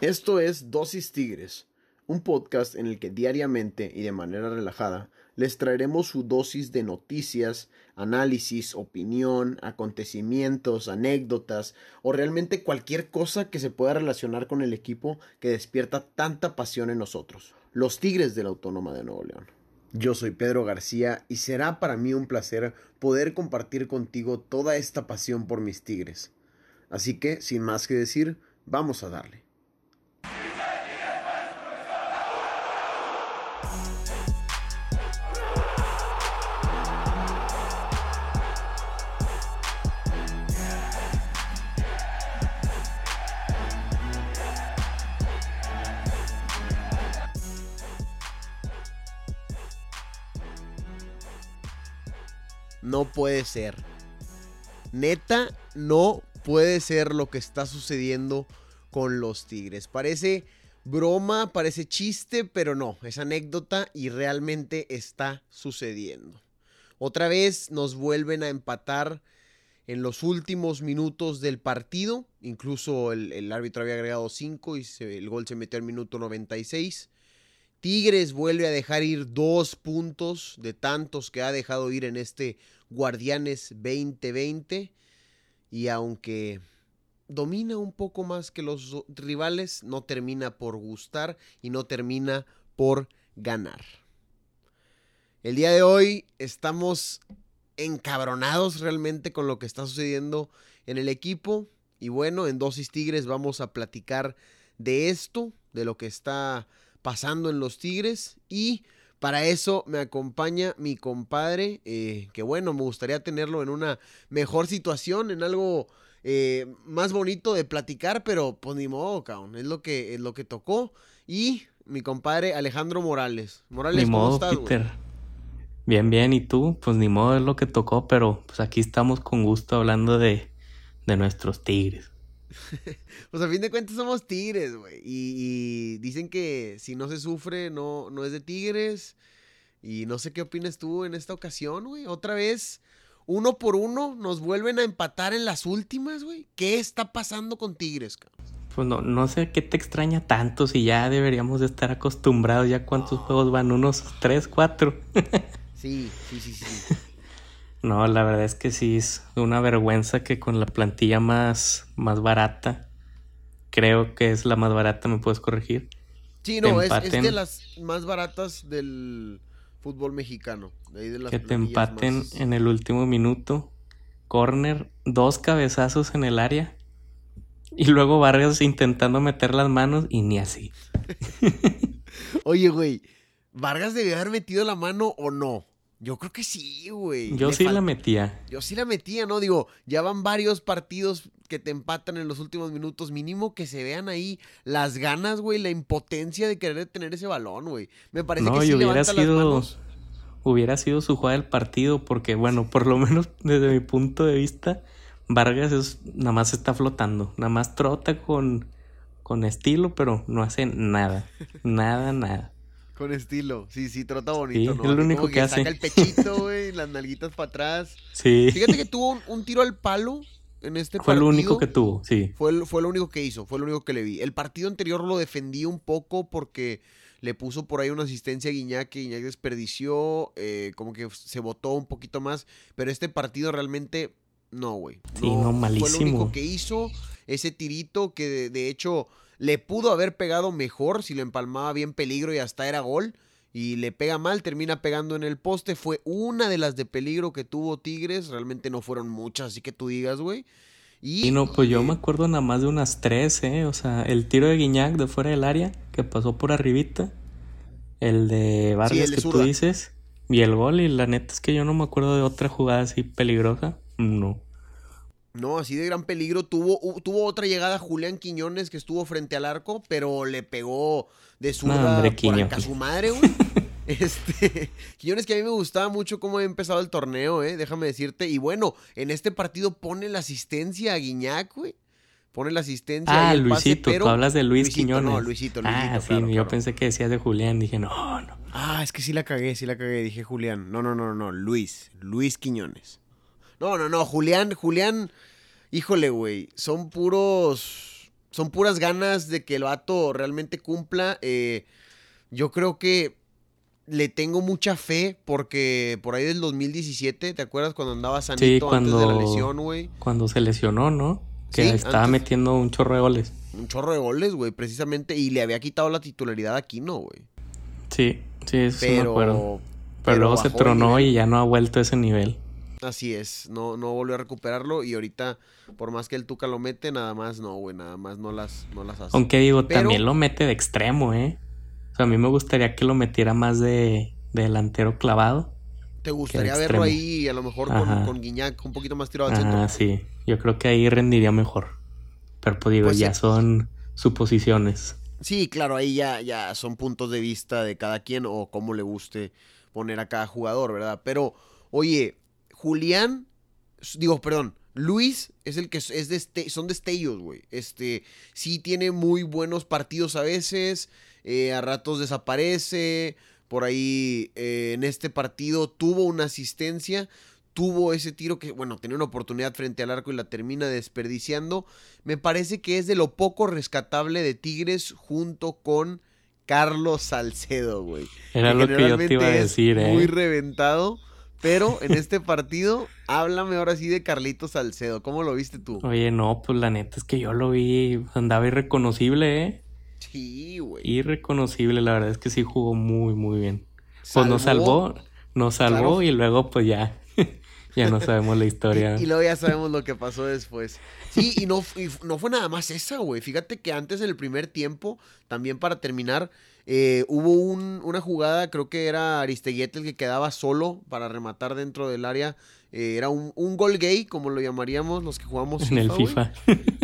Esto es Dosis Tigres, un podcast en el que diariamente y de manera relajada les traeremos su dosis de noticias, análisis, opinión, acontecimientos, anécdotas o realmente cualquier cosa que se pueda relacionar con el equipo que despierta tanta pasión en nosotros, los Tigres de la Autónoma de Nuevo León. Yo soy Pedro García y será para mí un placer poder compartir contigo toda esta pasión por mis Tigres. Así que, sin más que decir, vamos a darle. No puede ser. Neta, no puede ser lo que está sucediendo con los Tigres. Parece broma, parece chiste, pero no, es anécdota y realmente está sucediendo. Otra vez nos vuelven a empatar en los últimos minutos del partido. Incluso el, árbitro había agregado 5 y el gol se metió al minuto 96. Tigres vuelve a dejar ir dos puntos de tantos que ha dejado ir en este Guardianes 2020. Y aunque domina un poco más que los rivales, no termina por gustar y no termina por ganar. El día de hoy estamos encabronados realmente con lo que está sucediendo en el equipo. Y bueno, en Dosis Tigres vamos a platicar de esto, de lo que está pasando en los Tigres y para eso me acompaña mi compadre, eh, que bueno, me gustaría tenerlo en una mejor situación, en algo eh, más bonito de platicar, pero pues ni modo, cabrón, es lo que, es lo que tocó. Y mi compadre Alejandro Morales. Morales, ni modo, Peter. Bien, bien, ¿y tú? Pues ni modo es lo que tocó, pero pues aquí estamos con gusto hablando de, de nuestros tigres. pues a fin de cuentas somos tigres, güey. Y, dicen que si no se sufre, no, no es de tigres. Y no sé qué opinas tú en esta ocasión, güey. Otra vez, uno por uno, nos vuelven a empatar en las últimas, güey. ¿Qué está pasando con Tigres, cabrón? Pues no, no sé qué te extraña tanto si ya deberíamos de estar acostumbrados. ¿Ya cuántos juegos van? ¿Unos tres, cuatro? sí, sí, sí, sí. No, la verdad es que sí es una vergüenza que con la plantilla más, más barata, creo que es la más barata, ¿me puedes corregir? Sí, no, es, de las más baratas del fútbol mexicano. que te empaten en el último minuto, corner, dos cabezazos en el área y luego Vargas intentando meter las manos y ni así. Oye, güey, ¿Vargas debió haber metido la mano o no? Yo creo que sí, güey. Yo sí la metía. Yo sí la metía, ¿no? Digo, ya van varios partidos que te empatan en los últimos minutos. Mínimo que se vean ahí las ganas, güey, la impotencia de querer tener ese balón, güey. Me parece que sí hubiera sido, Hubiera sido su jugada del partido, porque, bueno, por lo menos desde mi punto de vista, Vargas es, nada más está flotando. Nada más trota con, con estilo, pero no hace nada. nada, nada. Con estilo. Sí, sí, trota bonito, ¿no? Es lo único que, hace. Saca el pechito, güey, las nalguitas para atrás. Sí. Fíjate que tuvo un, tiro al palo en este partido. Fue lo único que tuvo, sí. Fue, fue lo único que hizo, fue lo único que le vi. El partido anterior lo defendí un poco porque le puso por ahí una asistencia a Guiñac que Guiñac desperdició, eh, como que se votó un poquito más, pero este partido realmente no, güey. Sí, no, malísimo. Fue lo único que hizo, ese tirito que de hecho le pudo haber pegado mejor si lo empalmaba bien peligro y hasta era gol. Y le pega mal, termina pegando en el poste. Fue una de las de peligro que tuvo Tigres. Realmente no fueron muchas, así que tú digas, güey. Y, no, pues yo me acuerdo nada más de unas tres, ¿eh? O sea, el tiro de Guiñac de fuera del área, que pasó por arribita. El de Vargas que tú dices. Y el gol, y la neta es que yo no me acuerdo de otra jugada así peligrosa. No. No, así de gran peligro. Tuvo, tuvo otra llegada Julián Quiñones que estuvo frente al arco, pero le pegó de su por su madre, güey. Este, Quiñones que a mí me gustaba mucho cómo había empezado el torneo, eh, déjame decirte. Y bueno, en este partido pone la asistencia a Guiñac, güey. Pone la asistencia. Ah, Luisito, tú hablas de Luis Quiñones. No, Luisito, Luisito. Ah, sí, yo pensé que decías de Julián, dije, no, no. Ah, es que sí la cagué, sí la cagué, dije Julián. No, no, no, no, Luis, Luis Quiñones. No, no, no, Julián, Julián, híjole, güey, son puros son puras ganas de que el vato realmente cumpla. Eh, yo creo que le tengo mucha fe porque por ahí del 2017, ¿te acuerdas cuando andaba sanito antes de la lesión, güey? Cuando se lesionó, ¿no? Que estaba metiendo un chorro de goles. Un chorro de goles, güey, precisamente. Y le había quitado la titularidad a Aquino, güey. Sí, sí, eso pero, me acuerdo. Pero, luego se tronó y ya no ha vuelto a ese nivel. Así es, no, no volvió a recuperarlo y ahorita, por más que el Tuca lo mete, nada más no, güey, nada más no las, no las hace. Aunque digo, también lo mete de extremo, ¿eh? O sea, a mí me gustaría que lo metiera más de, delantero clavado. ¿Te gustaría verlo ahí a lo mejor con, con, Guiñac un poquito más tirado al centro? Ah, sí, yo creo que ahí rendiría mejor. Pero pues digo, pues ya son suposiciones. Sí, claro, ahí ya, ya son puntos de vista de cada quien o cómo le guste poner a cada jugador, ¿verdad? Pero, oye, Julián, digo, perdón, Luis es el que es de este, son destellos, güey. Este, sí tiene muy buenos partidos a veces, eh, a ratos desaparece, por ahí eh, en este partido tuvo una asistencia, tuvo ese tiro que, bueno, tenía una oportunidad frente al arco y la termina desperdiciando. Me parece que es de lo poco rescatable de Tigres junto con Carlos Salcedo, güey. Era lo que yo te iba a decir, ¿eh? Muy reventado. Pero en este partido, háblame ahora sí de Carlitos Salcedo. ¿Cómo lo viste tú? Oye, no, pues la neta es que yo lo vi, andaba irreconocible, ¿eh? Sí, güey. Irreconocible, la verdad es que sí jugó muy, muy bien. Pues nos salvó, nos salvó y luego pues ya, ya no sabemos la historia. Y, luego ya sabemos lo que pasó después. Sí, y no, y no fue nada más esa, güey. Fíjate que antes en el primer tiempo, también para terminar, eh, hubo una jugada, creo que era Aristeguieta el que quedaba solo para rematar dentro del área. Eh, era un, gol gay, como lo llamaríamos los que jugamos en el FIFA.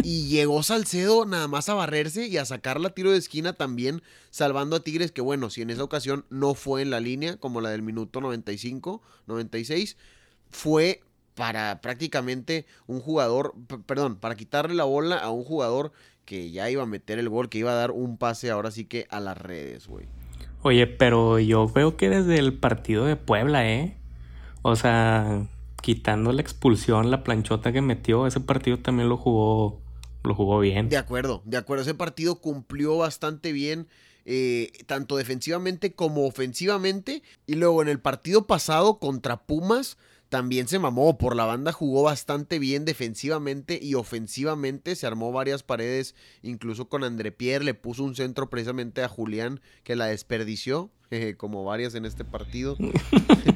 y llegó Salcedo nada más a barrerse y a sacar la tiro de esquina también, salvando a Tigres, que bueno, si en esa ocasión no fue en la línea, como la del minuto 95, 96, fue para prácticamente un jugador, perdón, para quitarle la bola a un jugador que ya iba a meter el gol, que iba a dar un pase ahora sí que a las redes, güey. Oye, pero yo veo que desde el partido de Puebla, ¿eh? O sea, quitando la expulsión, la planchota que metió, ese partido también lo jugó, lo jugó bien. De acuerdo, de acuerdo. Ese partido cumplió bastante bien, eh, tanto defensivamente como ofensivamente. Y luego en el partido pasado contra Pumas, también se mamó. Por la banda jugó bastante bien defensivamente y ofensivamente. Se armó varias paredes, incluso con André Pierre. Le puso un centro precisamente a Julián que la desperdició, como varias en este partido.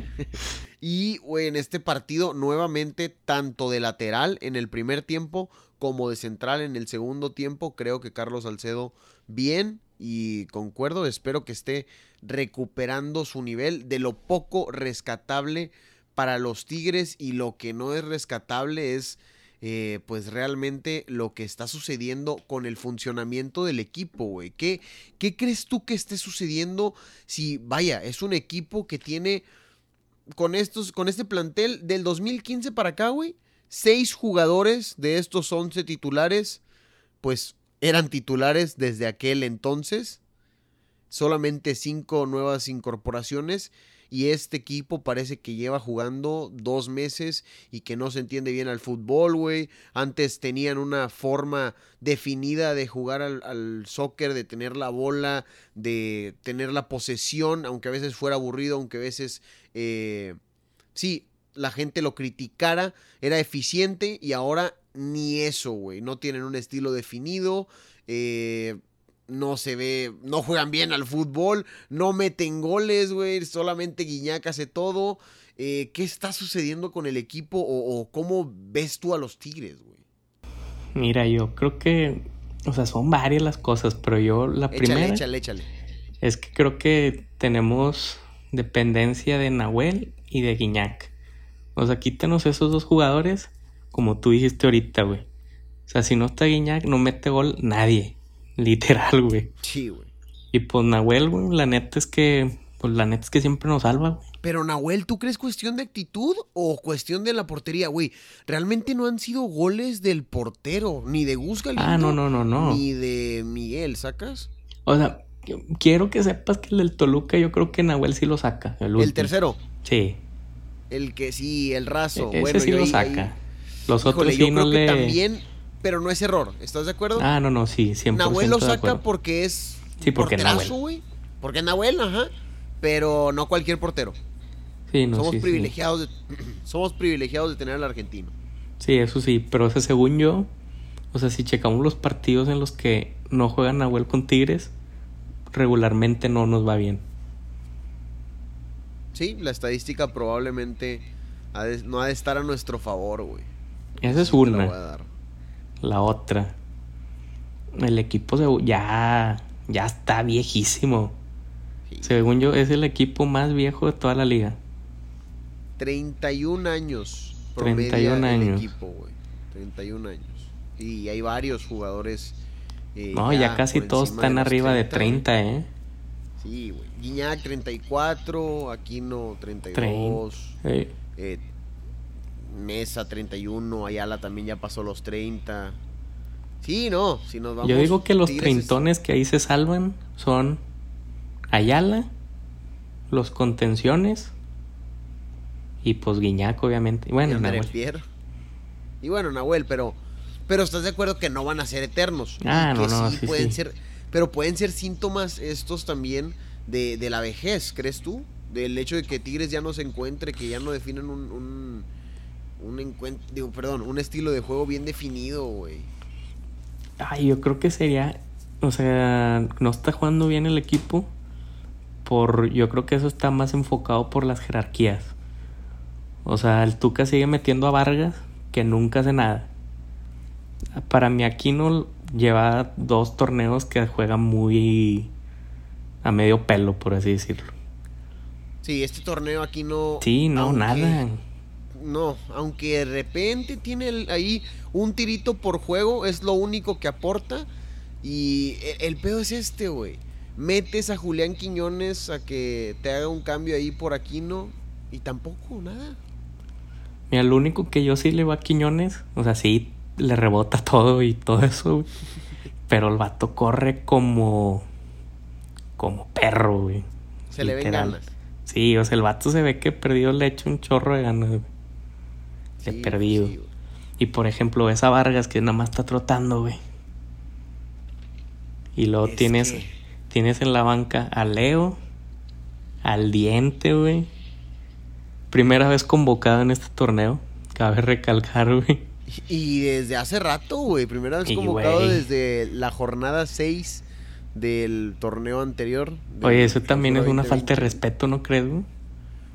y en este partido, nuevamente, tanto de lateral en el primer tiempo como de central en el segundo tiempo. Creo que Carlos Salcedo bien y concuerdo. Espero que esté recuperando su nivel de lo poco rescatable para los Tigres y lo que no es rescatable es eh, pues realmente lo que está sucediendo con el funcionamiento del equipo, güey. ¿Qué, ¿Qué crees tú que esté sucediendo si, vaya, es un equipo que tiene con estos, con este plantel del 2015 para acá, güey? Seis jugadores de estos 11 titulares, pues eran titulares desde aquel entonces. Solamente cinco nuevas incorporaciones y este equipo parece que lleva jugando dos meses y que no se entiende bien al fútbol, güey. Antes tenían una forma definida de jugar al, soccer, de tener la bola, de tener la posesión, aunque a veces fuera aburrido, aunque a veces... Eh, sí, la gente lo criticara, era eficiente y ahora ni eso, güey. No tienen un estilo definido. Eh, no se ve, no juegan bien al fútbol, no meten goles, güey, solamente Guiñac hace todo. Eh, ¿Qué está sucediendo con el equipo o, cómo ves tú a los Tigres, güey? Mira, yo creo que, o sea, son varias las cosas, pero yo la primera... Échale, échale. Es que creo que tenemos dependencia de Nahuel y de Guiñac. O sea, quítanos esos dos jugadores, como tú dijiste ahorita, güey. O sea, si no está Guiñac, no mete gol nadie. Literal, güey. Sí, güey. Y pues Nahuel, güey, la neta es que. Pues la neta es que siempre nos salva, güey. Pero Nahuel, ¿tú crees cuestión de actitud o cuestión de la portería, güey? Realmente no han sido goles del portero, ni de Gus Ah, no, no, no, no. Ni de Miguel, ¿sacas? O sea, quiero que sepas que el del Toluca yo creo que Nahuel sí lo saca. ¿El, tercero? Sí. El que sí, el raso. E-, ese sí lo saca. Los otros sí no le... también pero no es error. ¿Estás de acuerdo? Ah, no, no, sí, 100% Nahuel lo saca porque es sí, porque porterazo, güey. Porque Nahuel, ajá. Pero no cualquier portero. Sí, no, somos sí, privilegiados De, somos privilegiados de tener al argentino. Sí, eso sí, pero o según yo, o sea, si checamos los partidos en los que no juegan Nahuel con Tigres, regularmente no nos va bien. Sí, la estadística probablemente no ha de estar a nuestro favor, güey. Esa es una. La, otra. El equipo ya, ya está viejísimo. Según yo, es el equipo más viejo de toda la liga. 31 años. 31 años. Equipo, güey. 31 años. Y hay varios jugadores. Eh, no, ya, casi todos están arriba de 30, ¿eh? Sí, güey. Guiñac 34, Aquino 32. Eh, Mesa 31, Ayala también ya pasó los 30. Sí, no, si nos vamos. Yo digo que los treintones que ahí se salvan son Ayala, los contenciones y pues Guiñac, obviamente. Y bueno, y Nahuel. Y bueno, Nahuel, pero pero estás de acuerdo que no van a ser eternos. Ah, no, no, sí, pueden ser, pero pueden ser síntomas estos también de, de, la vejez, ¿crees tú? Del hecho de que Tigres ya no se encuentre, que ya no definen un, un, un encuentro, digo, perdón, un estilo de juego bien definido, güey. Ay, yo creo que sería, o sea, no está jugando bien el equipo por, yo creo que eso está más enfocado por las jerarquías. O sea, el Tuca sigue metiendo a Vargas que nunca hace nada. Para mí Aquino lleva dos torneos que juega muy a medio pelo, por así decirlo. Sí, este torneo aquí no. Sí, no, nada. No, aunque de repente tiene ahí un tirito por juego, es lo único que aporta. Y el, el pedo es este, güey. Metes a Julián Quiñones a que te haga un cambio ahí por Aquino y tampoco, nada. Mira, lo único que yo sí le va a Quiñones, o sea, sí, le rebota todo y todo eso, Pero el vato corre como. como perro, güey. Se le ven ganas. Sí, o sea, el vato se ve que perdido le echa un chorro de ganas, güey. Sí, perdido. y por ejemplo, esa Vargas que nada más está trotando, güey. Y luego tienes. Tienes en la banca a Leo, al Diente, güey. Primera vez convocado en este torneo. Cabe recalcar, güey. Y desde hace rato, güey. Primera vez convocado desde la jornada 6 del torneo anterior. Oye, eso también es una falta de respeto, ¿no crees?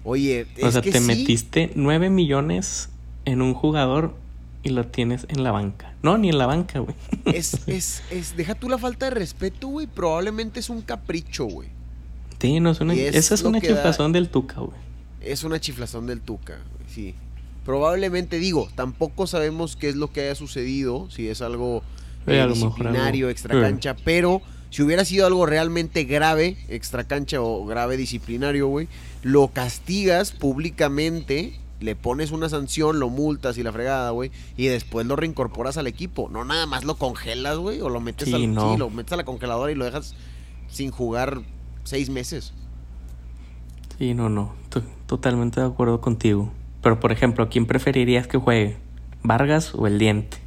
Oye, o sea, te metiste 9 millones en un jugador y lo tienes en la banca. No, ni en la banca, güey. Es, es, es, deja tú la falta de respeto, güey. Probablemente es un capricho, güey. Sí, no es una. esa es una chiflazón del Tuca, güey. Es una chiflazón del Tuca, sí. Probablemente, digo, tampoco sabemos qué es lo que haya sucedido, si es algo eh, disciplinario, extra cancha, pero si hubiera sido algo realmente grave, extra cancha o grave disciplinario, güey, lo castigas públicamente, le pones una sanción, lo multas y la fregada, güey, y después lo reincorporas al equipo. No nada más lo congelas, güey, o lo metes, lo metes a la congeladora y lo dejas sin jugar seis meses. Sí, no, no, totalmente de acuerdo contigo. Pero, por ejemplo, ¿quién preferirías que juegue? ¿Vargas o el diente?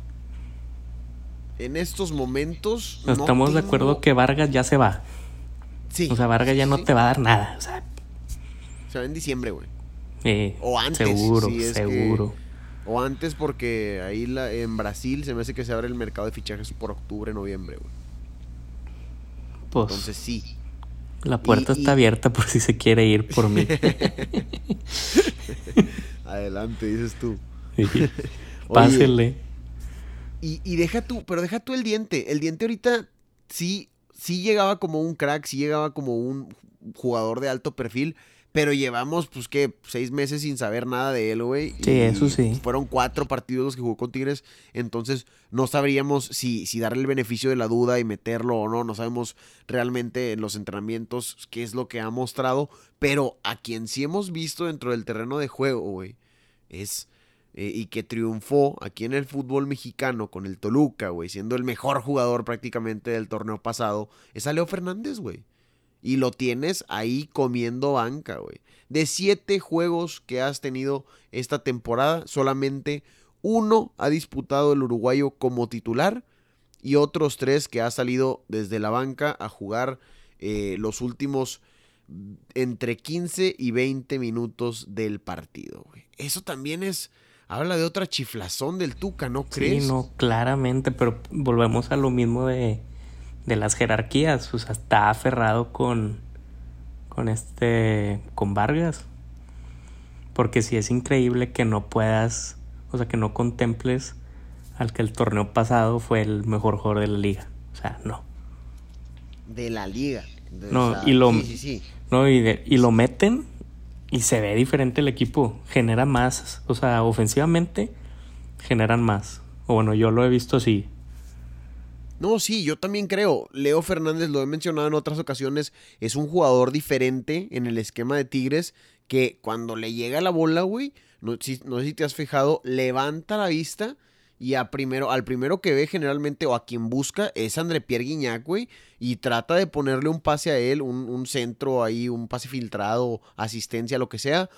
En estos momentos. Estamos de acuerdo que Vargas ya se va. Sí. O sea, Vargas ya no te va a dar nada. O sea. Se va en diciembre, güey. Eh, o antes. Seguro, seguro. o antes porque ahí la, en Brasil se me hace que se abre el mercado de fichajes por octubre, noviembre, güey. Pues, Entonces sí. La puerta está abierta por si se quiere ir por mí. Adelante, dices tú. Pásele. y, y, deja tú, pero deja tú el diente. El diente ahorita sí, sí llegaba como un crack, sí llegaba como un jugador de alto perfil. Pero llevamos, pues, que seis meses sin saber nada de él, güey. Sí, eso sí. Fueron cuatro partidos los que jugó con Tigres. Entonces, no sabríamos si, si darle el beneficio de la duda y meterlo o no. No sabemos realmente en los entrenamientos qué es lo que ha mostrado. Pero a quien sí hemos visto dentro del terreno de juego, güey, es. Eh, y que triunfó aquí en el fútbol mexicano con el Toluca, güey, siendo el mejor jugador prácticamente del torneo pasado, es a Leo Fernández, güey. Y lo tienes ahí comiendo banca, güey. De siete juegos que has tenido esta temporada, solamente Uno ha disputado el uruguayo como titular y otros tres que ha salido desde la banca a jugar eh, los últimos entre 15 y 20 minutos del partido. Eso también es, habla de otra chiflazón del Tuca, ¿no crees? Sí, no, claramente, pero volvemos a lo mismo de, de las jerarquías. O sea, está aferrado con, con este, con Vargas. Porque si es increíble que no puedas, o sea, que no contemples al que el torneo pasado fue el mejor jugador de la liga. O sea, no. De la liga. no, y lo, No, y, y lo meten y se ve diferente el equipo. Genera más, o sea, ofensivamente generan más. O bueno, yo lo he visto así. No, sí, yo también creo. Leo Fernández, lo he mencionado en otras ocasiones, es un jugador diferente en el esquema de Tigres que cuando le llega la bola, güey, no, no sé si te has fijado, levanta la vista y a primero, al primero que ve generalmente o a quien busca es André Pierre güey, y trata de ponerle un pase a él, un, un, centro ahí, un pase filtrado, asistencia, lo que sea.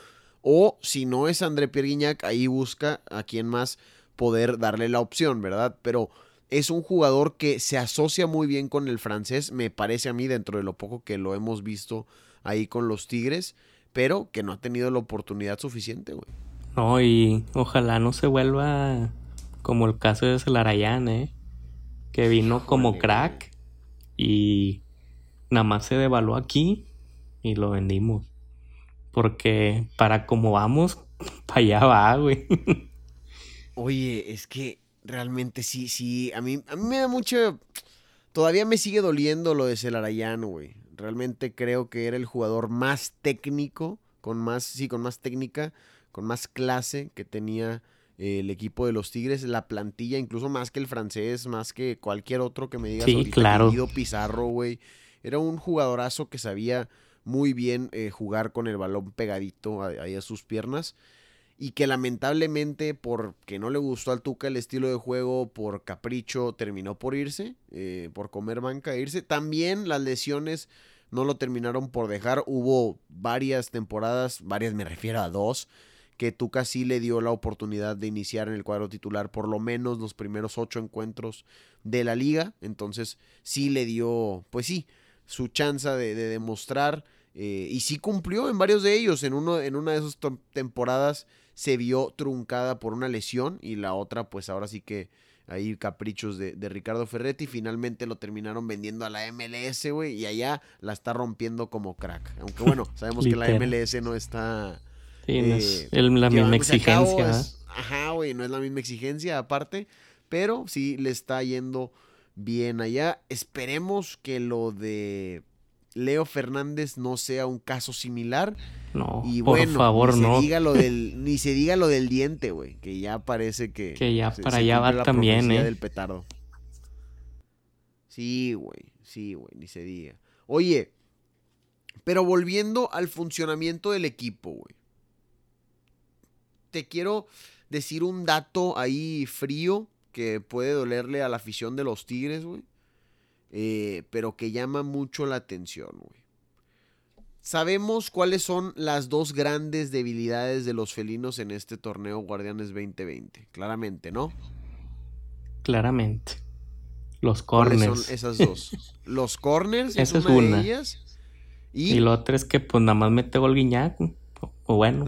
O si no es André Pierre Guignac, ahí busca a quien más poder darle la opción, ¿verdad? Pero es un jugador que se asocia muy bien con el francés, me parece a mí, dentro de lo poco que lo hemos visto ahí con los Tigres, pero que no ha tenido la oportunidad suficiente, güey. No, y ojalá no se vuelva como el caso de Celarayán, ¿eh? Que vino como crack y nada más se devaluó aquí y lo vendimos. Porque para como vamos, para allá va, güey. Oye, es que realmente sí, sí. A mí, a mí me da mucho. Todavía me sigue doliendo lo de Celarayán, güey. Realmente creo que era el jugador más técnico, con más, sí, con más técnica, con más clase que tenía el equipo de los Tigres, la plantilla, incluso más que el francés, más que cualquier otro que me diga sí, claro. Pizarro, güey. Era un jugadorazo que sabía muy bien eh, jugar con el balón pegadito ahí a sus piernas y que lamentablemente porque no le gustó al Tuca el estilo de juego, por capricho, terminó por irse, eh, por comer banca e irse. También las lesiones no lo terminaron por dejar. Hubo varias temporadas, varias me refiero a dos, que Tuca sí le dio la oportunidad de iniciar en el cuadro titular por lo menos los primeros ocho encuentros de la liga. Entonces sí le dio, pues sí, su chance de, demostrar. Eh, y sí cumplió en varios de ellos. En, uno, en una de esas temporadas se vio truncada por una lesión y la otra pues ahora sí que ahí caprichos de, de, Ricardo Ferretti. Finalmente lo terminaron vendiendo a la MLS, güey, y allá la está rompiendo como crack. Aunque bueno, sabemos que la MLS no está Sí, no es eh, la misma exigencia. ajá, güey, no es la misma exigencia aparte, pero sí le está yendo bien allá. Esperemos que lo de Leo Fernández no sea un caso similar. No, y por favor, ni no. Se diga lo del, ni se diga lo del diente, güey, que ya parece que... Que ya para allá va también, ¿eh? del petardo. Sí, güey, sí, güey, ni se diga. Oye, pero volviendo al funcionamiento del equipo, güey te quiero decir un dato ahí frío que puede dolerle a la afición de los Tigres, güey. Eh, pero que llama mucho la atención, güey. Sabemos cuáles son las dos grandes debilidades de los felinos en este torneo Guardianes 2020. Claramente, ¿no? Claramente. Los corners. ¿Cuáles son esas dos? Los corners Esa es una, Y... y lo otro es que pues nada más mete gol Guiñac. O bueno,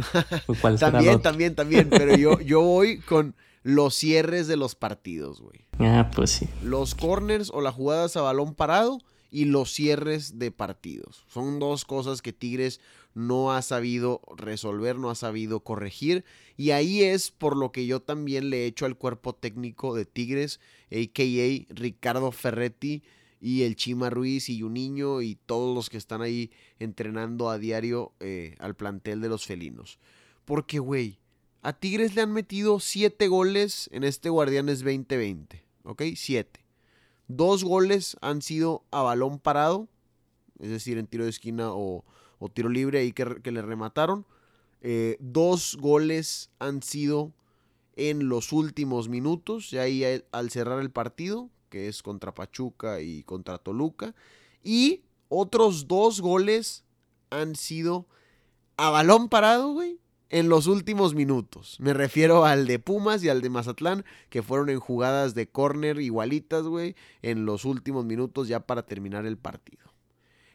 ¿cuál también, también, también, pero yo, yo voy con los cierres de los partidos, güey. Ah, pues sí. Los corners o las jugadas a balón parado y los cierres de partidos. Son dos cosas que Tigres no ha sabido resolver, no ha sabido corregir. Y ahí es por lo que yo también le he hecho al cuerpo técnico de Tigres, a.k.a. Ricardo Ferretti, y el Chima Ruiz y un niño y todos los que están ahí entrenando a diario eh, al plantel de los felinos. Porque, güey, a Tigres le han metido siete goles en este Guardianes 2020. ¿Ok? Siete. Dos goles han sido a balón parado, es decir, en tiro de esquina o, tiro libre ahí que, le remataron. Eh, dos goles han sido en los últimos minutos, ya ahí al cerrar el partido, que es contra Pachuca y contra Toluca. Y otros dos goles han sido a balón parado, güey, en los últimos minutos. Me refiero al de Pumas y al de Mazatlán, que fueron en jugadas de córner igualitas, güey, en los últimos minutos ya para terminar el partido.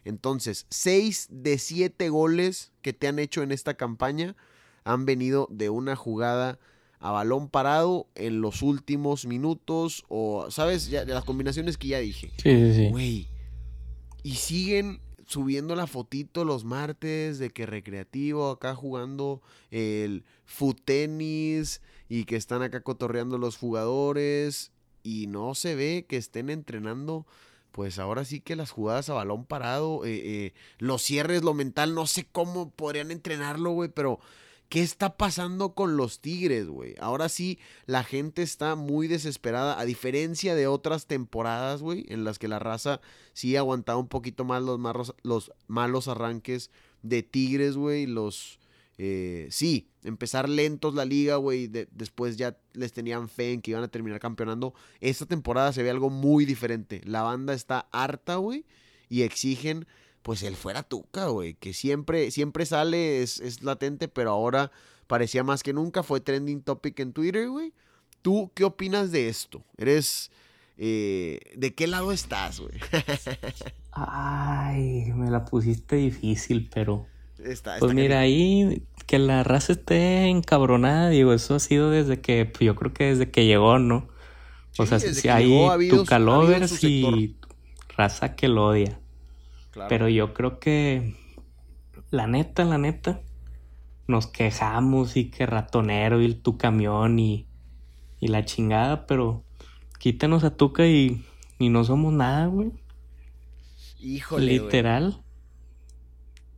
Entonces, 6 de 7 goles que te han hecho en esta campaña han venido de una jugada a balón parado en los últimos minutos o, ¿sabes? Ya, de las combinaciones que ya dije. Sí, sí, sí. Güey. Y siguen subiendo la fotito los martes de que recreativo acá jugando el foot tenis y que están acá cotorreando los jugadores y no se ve que estén entrenando pues ahora sí que las jugadas a balón parado, eh, eh, los cierres, lo mental, no sé cómo podrían entrenarlo, güey, pero ¿qué está pasando con los Tigres, güey? Ahora sí, la gente está muy desesperada, a diferencia de otras temporadas, güey, en las que la raza sí aguantaba un poquito más los, los malos arranques de Tigres, güey, los eh, sí, empezar lentos la liga, güey. después ya les tenían fe en que iban a terminar campeonando. Esta temporada se ve algo muy diferente. La banda está harta, güey. Y exigen, pues, el fuera tuca, güey. Que siempre, siempre sale, es, latente, pero ahora parecía más que nunca. Fue trending topic en Twitter, güey. ¿Tú qué opinas de esto? ¿Eres... Eh, ¿De qué lado estás, güey? Ay, me la pusiste difícil, pero pues mira, ahí que la raza esté encabronada, digo, eso ha sido desde que, pues, yo creo que desde que llegó, ¿no? O sea, si hay tu calovers y raza que lo odia. Pero yo creo que, la neta, la neta, nos quejamos y que ratonero y tu camión y, y la chingada, pero quítanos a Tuca y, y no somos nada, güey. Híjole. Literal.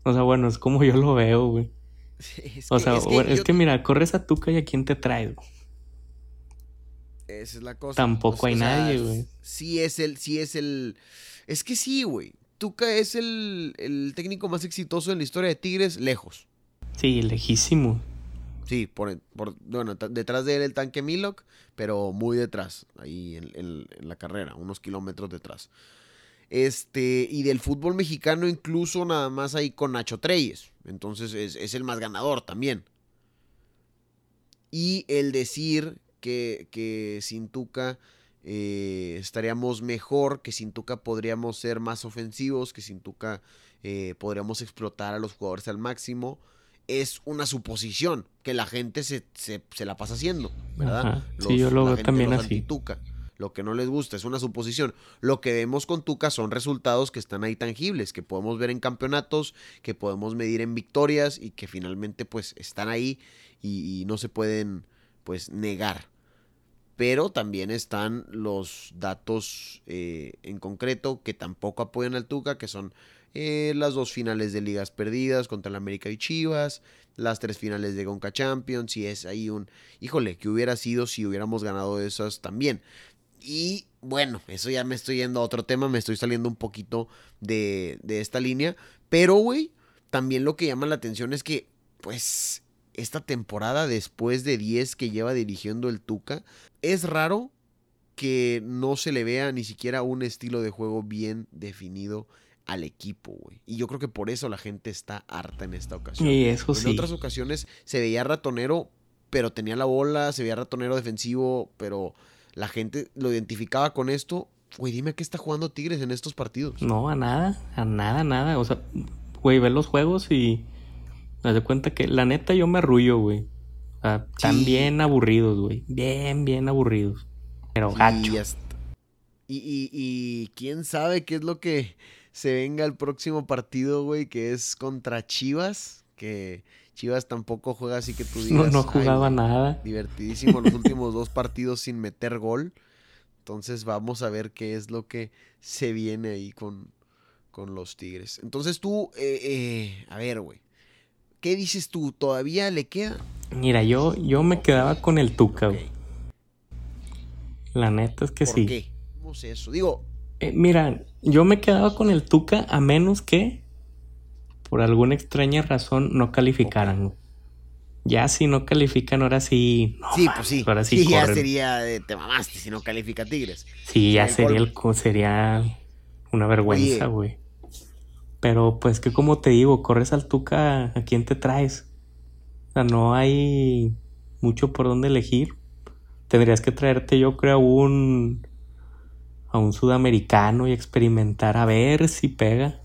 O sea, bueno, es como yo lo veo, güey. o sea, es, que, mira, corres a Tuca y a quién te trae, Esa es la cosa. Tampoco hay nadie, güey. Sí es el, sí es el. Es que sí, güey. Tuca es el, el, técnico más exitoso en la historia de Tigres, lejos. Sí, lejísimo. Sí, por, por bueno, detrás de él el tanque Milok, pero muy detrás, ahí en, en la carrera, unos kilómetros detrás. Este, y del fútbol mexicano incluso nada más ahí con Nacho Treyes. Entonces es, el más ganador también. Y el decir que, que sin Tuca eh, estaríamos mejor, que sin Tuca podríamos ser más ofensivos, que sin Tuca eh, podríamos explotar a los jugadores al máximo, es una suposición que la gente se, la pasa haciendo, ¿verdad? sí, yo lo veo también así. Tuca lo que no les gusta, es una suposición. Lo que vemos con Tuca son resultados que están ahí tangibles, que podemos ver en campeonatos, que podemos medir en victorias y que finalmente pues están ahí y, no se pueden pues negar. Pero también están los datos eh, en concreto que tampoco apoyan al Tuca, que son eh, las dos finales de ligas perdidas contra el América y Chivas, las tres finales de Gonca Champions, y es ahí un, híjole, que hubiera sido si hubiéramos ganado esas también. Y bueno, eso ya me estoy yendo a otro tema, me estoy saliendo un poquito de, de esta línea. Pero, güey, también lo que llama la atención es que, pues, esta temporada, después de 10 que lleva dirigiendo el Tuca, es raro que no se le vea ni siquiera un estilo de juego bien definido al equipo, güey. Y yo creo que por eso la gente está harta en esta ocasión. Y eso en otras ocasiones se veía ratonero, pero tenía la bola, se veía ratonero defensivo, pero la gente lo identificaba con esto. Güey, dime a qué está jugando Tigres en estos partidos. No, a nada, a nada, nada. O sea, güey, ver los juegos y me de cuenta que la neta yo me arrullo, güey. O sea, están bien aburridos, güey. Bien, bien aburridos. Pero gacho. Y, y, y quién sabe qué es lo que se venga el próximo partido, güey, que es contra Chivas, que Chivas tampoco juega así que tú digas. No, no jugaba nada. Divertidísimo los últimos dos partidos sin meter gol. Entonces vamos a ver qué es lo que se viene ahí con, con los Tigres. Entonces tú, eh, eh, a ver, güey. ¿Qué dices tú? ¿Todavía le queda? Mira, yo, yo me quedaba con el Tuca, güey. La neta es que ¿Por sí. qué? ¿Cómo es eso? Digo. Eh, mira, yo me quedaba con el Tuca a menos que por alguna extraña razón no calificaran. Ya si no califican, ahora sí. sí, pues sí. Ahora sí, ya sería. te mamaste si no califica Tigres. Sí, ya sería, el, sería una vergüenza, güey. Pero pues que como te digo, corres al Tuca, ¿a quién te traes? O sea, no hay mucho por dónde elegir. Tendrías que traerte, yo creo, a un, a un sudamericano y experimentar a ver si pega.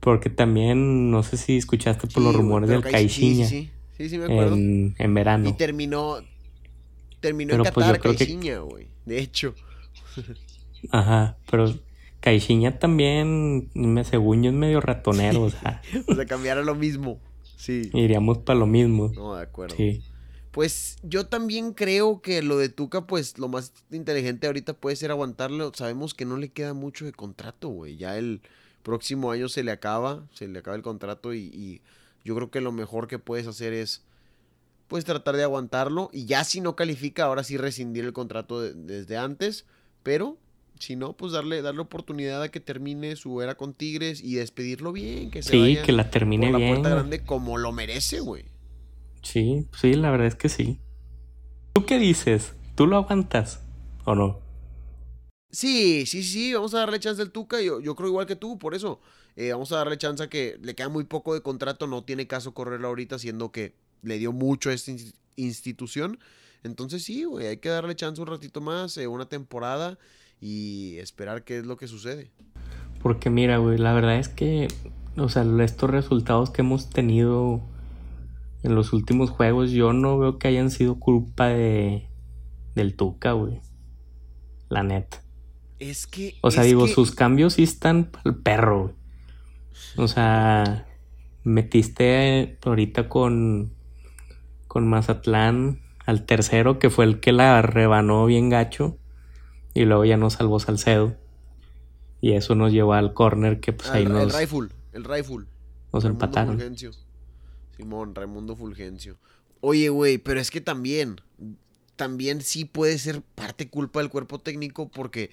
Porque también, no sé si escuchaste por los rumores del Caixinha. Sí, sí, sí, me acuerdo. En, en, verano. Y terminó, terminó en pues, Qatar Caixinha, güey. De hecho. Ajá, pero Caixinha también, según yo, es medio ratonero, o sea. o sea, cambiara lo mismo. Sí. Iríamos para lo mismo. No, de acuerdo. Sí. Pues yo también creo que lo de Tuca, pues lo más inteligente ahorita puede ser aguantarlo. Sabemos que no le queda mucho de contrato, güey. Ya el próximo año se le acaba, se le acaba el contrato y, yo creo que lo mejor que puedes hacer es pues tratar de aguantarlo y ya si no califica, ahora sí rescindir el contrato desde antes, pero si no, pues darle, darle oportunidad a que termine su era con Tigres y despedirlo bien, que se sí, que la termine por la puerta grande como lo merece, güey. Sí, sí, la verdad es que sí. ¿Tú qué dices? ¿Tú lo aguantas o no? Sí, sí, sí, vamos a darle chance al Tuca. Yo, yo creo igual que tú, por eso. Eh, vamos a darle chance a que le queda muy poco de contrato. No tiene caso correrlo ahorita, siendo que le dio mucho a esta institución. Entonces, sí, güey, hay que darle chance un ratito más, eh, una temporada y esperar qué es lo que sucede. Porque mira, güey, la verdad es que, o sea, estos resultados que hemos tenido en los últimos juegos, yo no veo que hayan sido culpa de del Tuca, güey. La neta. Es que. O sea, digo, sus cambios sí están el perro. O sea, metiste ahorita con. Con Mazatlán al tercero, que fue el que la rebanó bien gacho. Y luego ya nos salvó Salcedo. Y eso nos llevó al corner que pues ahí nos. El rifle, el rifle. Nos empataron. Fulgencio. Simón, Raimundo Fulgencio. Oye, güey, pero es que también. También sí puede ser parte culpa del cuerpo técnico porque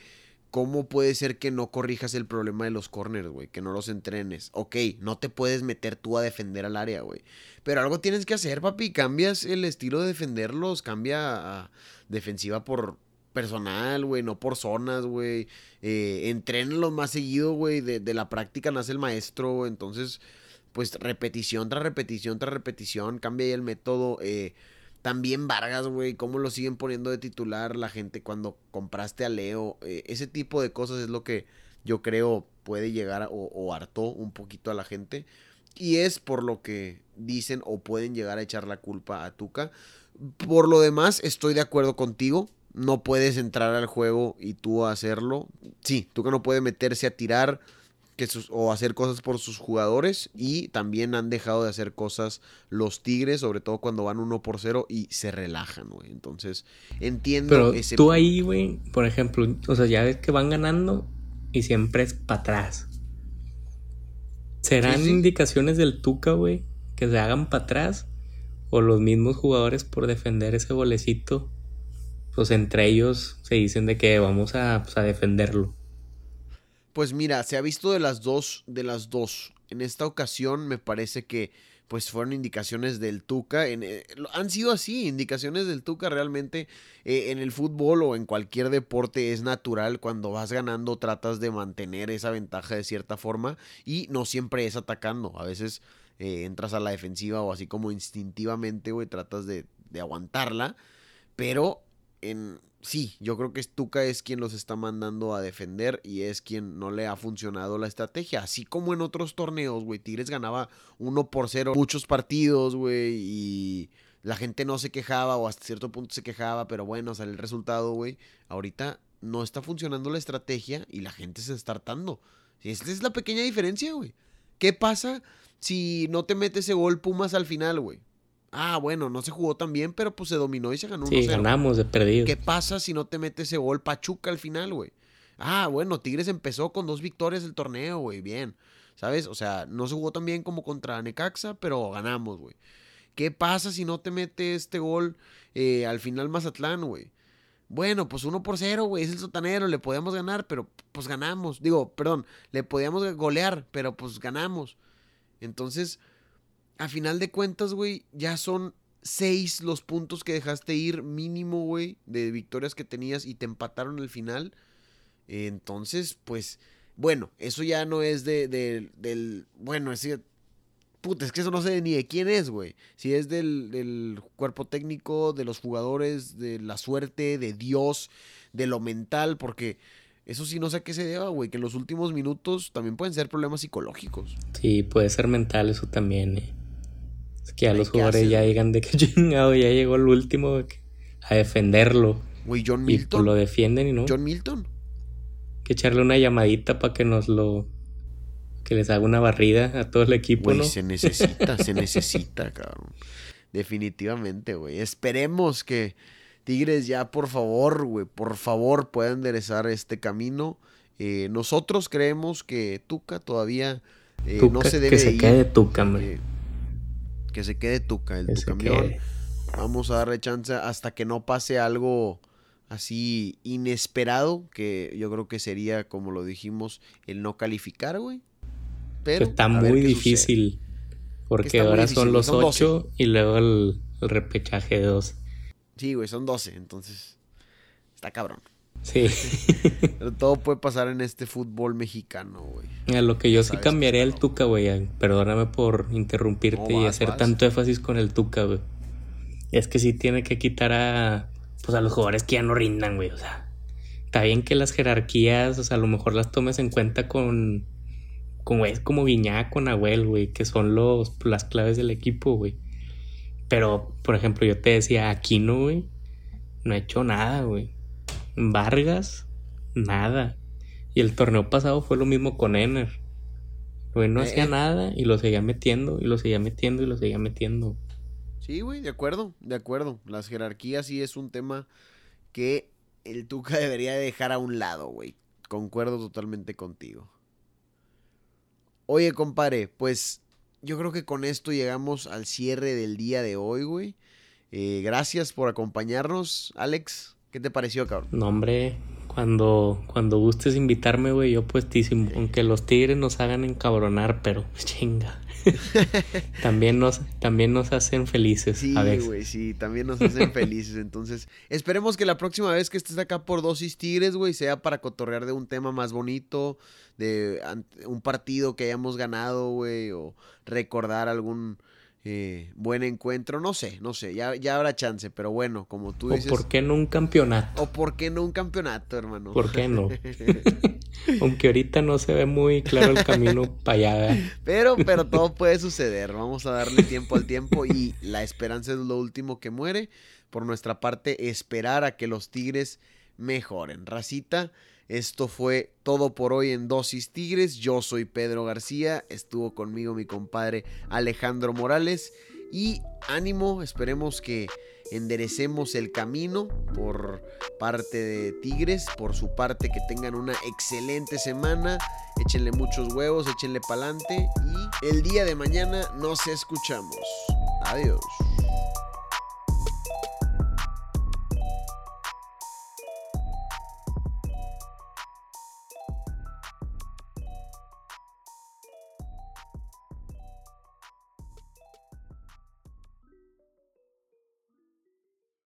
¿Cómo puede ser que no corrijas el problema de los corners, güey? Que no los entrenes. Ok, no te puedes meter tú a defender al área, güey. Pero algo tienes que hacer, papi. Cambias el estilo de defenderlos. Cambia a defensiva por personal, güey. No por zonas, güey. Eh, entrénlos más seguido, güey. De, la práctica nace el maestro. Entonces, pues repetición tras repetición tras repetición. Cambia ahí el método. Eh, también Vargas, güey, cómo lo siguen poniendo de titular la gente cuando compraste a Leo. Eh, ese tipo de cosas es lo que yo creo puede llegar o, hartó un poquito a la gente. Y es por lo que dicen o pueden llegar a echar la culpa a Tuca. Por lo demás, estoy de acuerdo contigo. No puedes entrar al juego y tú hacerlo. Sí, Tuca no puede meterse a tirar que o hacer cosas por sus jugadores y también han dejado de hacer cosas los Tigres, sobre todo cuando van uno por cero y se relajan, güey. Entonces, entiendo Pero Tú ahí, güey, por ejemplo, o sea, ya ves que van ganando y siempre es para atrás. ¿Serán indicaciones del Tuca, güey, que se hagan para atrás? ¿O los mismos jugadores por defender ese golecito? Pues entre ellos se dicen de que vamos a, pues, a defenderlo. Pues mira, se ha visto de las dos, de las dos. En esta ocasión me parece que pues fueron indicaciones del Tuca. En, eh, han sido así, indicaciones del Tuca realmente eh, en el fútbol o en cualquier deporte es natural. Cuando vas ganando tratas de mantener esa ventaja de cierta forma y no siempre es atacando. A veces eh, entras a la defensiva o así como instintivamente, güey, tratas de, de aguantarla. Pero en, sí, yo creo que Stuka es quien los está mandando a defender y es quien no le ha funcionado la estrategia. Así como en otros torneos, güey, Tigres ganaba 1 por 0 muchos partidos, güey, y la gente no se quejaba o hasta cierto punto se quejaba, pero bueno, sale el resultado, güey. Ahorita no está funcionando la estrategia y la gente se está hartando. Esta es la pequeña diferencia, güey. ¿Qué pasa si no te metes ese gol Pumas al final, güey? Ah, bueno, no se jugó tan bien, pero pues se dominó y se ganó Sí, ganamos de perdido. ¿Qué pasa si no te mete ese gol Pachuca al final, güey? Ah, bueno, Tigres empezó con dos victorias el torneo, güey, bien. ¿Sabes? O sea, no se jugó tan bien como contra Necaxa, pero ganamos, güey. ¿Qué pasa si no te mete este gol eh, al final Mazatlán, güey? Bueno, pues uno por cero, güey, es el sotanero, le podíamos ganar, pero pues ganamos. Digo, perdón, le podíamos golear, pero pues ganamos. Entonces, a final de cuentas, güey, ya son seis los puntos que dejaste ir mínimo, güey, de victorias que tenías y te empataron al final. Entonces, pues, bueno, eso ya no es de, del, bueno, ese puta, es que eso no sé ni de quién es, güey. Si es del, del, cuerpo técnico, de los jugadores, de la suerte, de Dios, de lo mental, porque eso sí no sé a qué se deba, güey, que en los últimos minutos también pueden ser problemas psicológicos. Sí, puede ser mental eso también, eh. Es que a los jugadores ya llegan de que chingado, ya llegó el último a defenderlo. Güey, John pues Milton. Y lo defienden y no. John Milton. Que echarle una llamadita para que nos lo que les haga una barrida a todo el equipo, güey, se necesita, se necesita, cabrón. Definitivamente, güey. Esperemos que Tigres ya, por favor, güey, por favor, pueda enderezar este camino. Eh, nosotros creemos que Tuca todavía eh, no se debe que se quede Tuca, hombre. Eh, que se quede Tuca, el Tucamión. Vamos a darle chance hasta que no pase algo así inesperado, que yo creo que sería, como lo dijimos, el no calificar, güey está muy difícil. Porque ahora son los 8 y luego el, repechaje de 2. Sí, güey, son 12, entonces está cabrón. Sí. Pero todo puede pasar en este fútbol mexicano, güey. A lo que yo sí cambiaría el Tuca, güey. Perdóname por interrumpirte y hacer tanto énfasis con el Tuca, güey. Es que sí tiene que quitar a, pues a los jugadores que ya no rindan, güey. O sea, está bien que las jerarquías, o sea, a lo mejor las tomes en cuenta con como es como Guiñac con Nahuel, güey, que son los, las claves del equipo, güey. Pero, por ejemplo, yo te decía, Aquino, güey, no ha hecho nada, güey. Vargas, nada. Y el torneo pasado fue lo mismo con Ener. Güey, no hacía eh. nada y lo seguía metiendo, y lo seguía metiendo, y lo seguía metiendo. Sí, güey, de acuerdo, de acuerdo. Las jerarquías sí es un tema que el Tuca debería dejar a un lado, güey. Concuerdo totalmente contigo. Oye, compadre, pues yo creo que con esto llegamos al cierre del día de hoy, güey. Eh, gracias por acompañarnos, Alex. ¿Qué te pareció, cabrón? No, hombre, cuando, cuando gustes invitarme, güey, yo puestísimo. Aunque los tigres nos hagan encabronar, pero chinga. también, nos, también nos hacen felices. Sí, güey, sí, también nos hacen felices. Entonces, esperemos que la próxima vez que estés acá por Dosis Tigres, güey, sea para cotorrear de un tema más bonito, de un partido que hayamos ganado, güey, o recordar algún eh, buen encuentro, no sé, no sé, ya, ya habrá chance, pero bueno, como tú dices. ¿O por qué no un campeonato? ¿O por qué no un campeonato, hermano? ¿Por qué no? Aunque ahorita no se ve muy claro el camino para allá. Pero, pero todo puede suceder, vamos a darle tiempo al tiempo y la esperanza es lo último que muere. Por nuestra parte, esperar a que los Tigres mejoren. Racita, esto fue todo por hoy en Dosis Tigres. Yo soy Pedro García. Estuvo conmigo mi compadre Alejandro Morales. Y ánimo, esperemos que enderecemos el camino por parte de Tigres, por su parte que tengan una excelente semana, échenle muchos huevos, échenle pa'lante y el día de mañana nos escuchamos. Adiós.